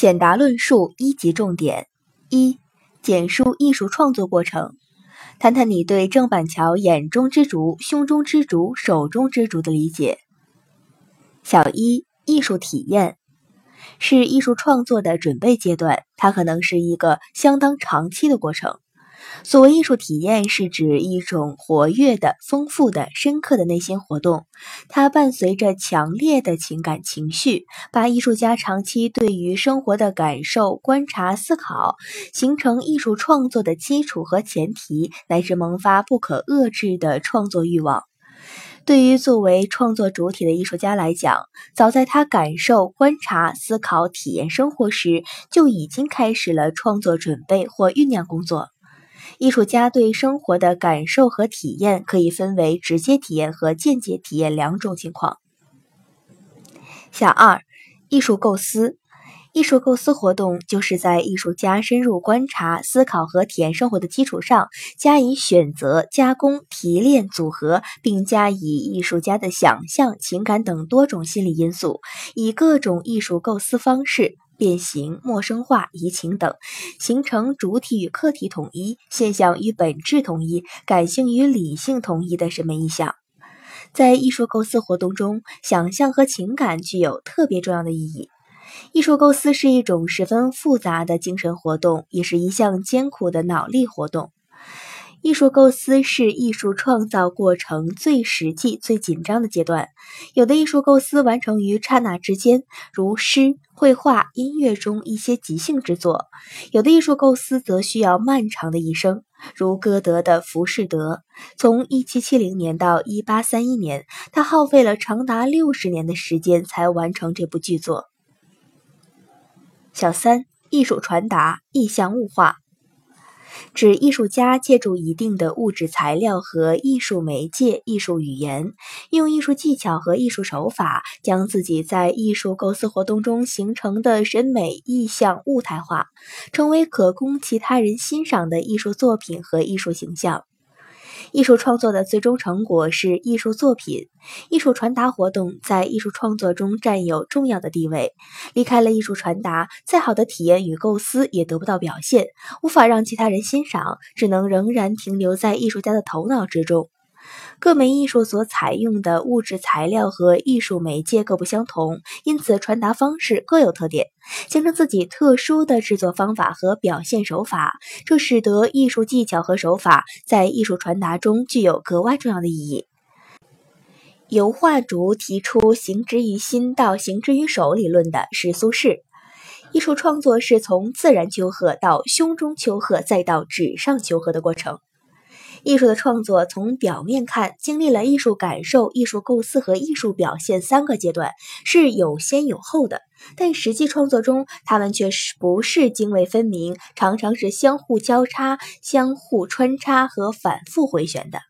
简答论述一级重点：一、简述艺术创作过程，谈谈你对郑板桥眼中之竹、胸中之竹、手中之竹的理解。小一、艺术体验是艺术创作的准备阶段，它可能是一个相当长期的过程。所谓艺术体验，是指一种活跃的、丰富的、深刻的内心活动，它伴随着强烈的情感情绪，把艺术家长期对于生活的感受、观察、思考，形成艺术创作的基础和前提，乃至萌发不可遏制的创作欲望。对于作为创作主体的艺术家来讲，早在他感受、观察、思考、体验生活时，就已经开始了创作准备或酝酿工作。艺术家对生活的感受和体验可以分为直接体验和间接体验两种情况。小二，艺术构思。艺术构思活动就是在艺术家深入观察、思考和体验生活的基础上，加以选择、加工、提炼、组合，并加以艺术家的想象、情感等多种心理因素，以各种艺术构思方式。变形、陌生化、移情等，形成主体与客体统一、现象与本质统一、感性与理性统一的审美意象。在艺术构思活动中，想象和情感具有特别重要的意义。艺术构思是一种十分复杂的精神活动，也是一项艰苦的脑力活动。艺术构思是艺术创造过程最实际、最紧张的阶段。有的艺术构思完成于刹那之间，如诗、绘画、音乐中一些即兴之作；有的艺术构思则需要漫长的一生，如歌德的《浮士德》，从1770年到1831年，他耗费了长达六十年的时间才完成这部巨作。小三，艺术传达，意象物化。指艺术家借助一定的物质材料和艺术媒介、艺术语言，用艺术技巧和艺术手法，将自己在艺术构思活动中形成的审美意象物态化，成为可供其他人欣赏的艺术作品和艺术形象。艺术创作的最终成果是艺术作品。艺术传达活动在艺术创作中占有重要的地位。离开了艺术传达，再好的体验与构思也得不到表现，无法让其他人欣赏，只能仍然停留在艺术家的头脑之中。各门艺术所采用的物质材料和艺术媒介各不相同，因此传达方式各有特点，形成自己特殊的制作方法和表现手法。这使得艺术技巧和手法在艺术传达中具有格外重要的意义。由画竹提出“行之于心到行之于手”理论的是苏轼。艺术创作是从自然丘壑到胸中丘壑再到纸上丘壑的过程。艺术的创作从表面看，经历了艺术感受、艺术构思和艺术表现三个阶段，是有先有后的。但实际创作中，他们却是不是泾渭分明，常常是相互交叉、相互穿插和反复回旋的。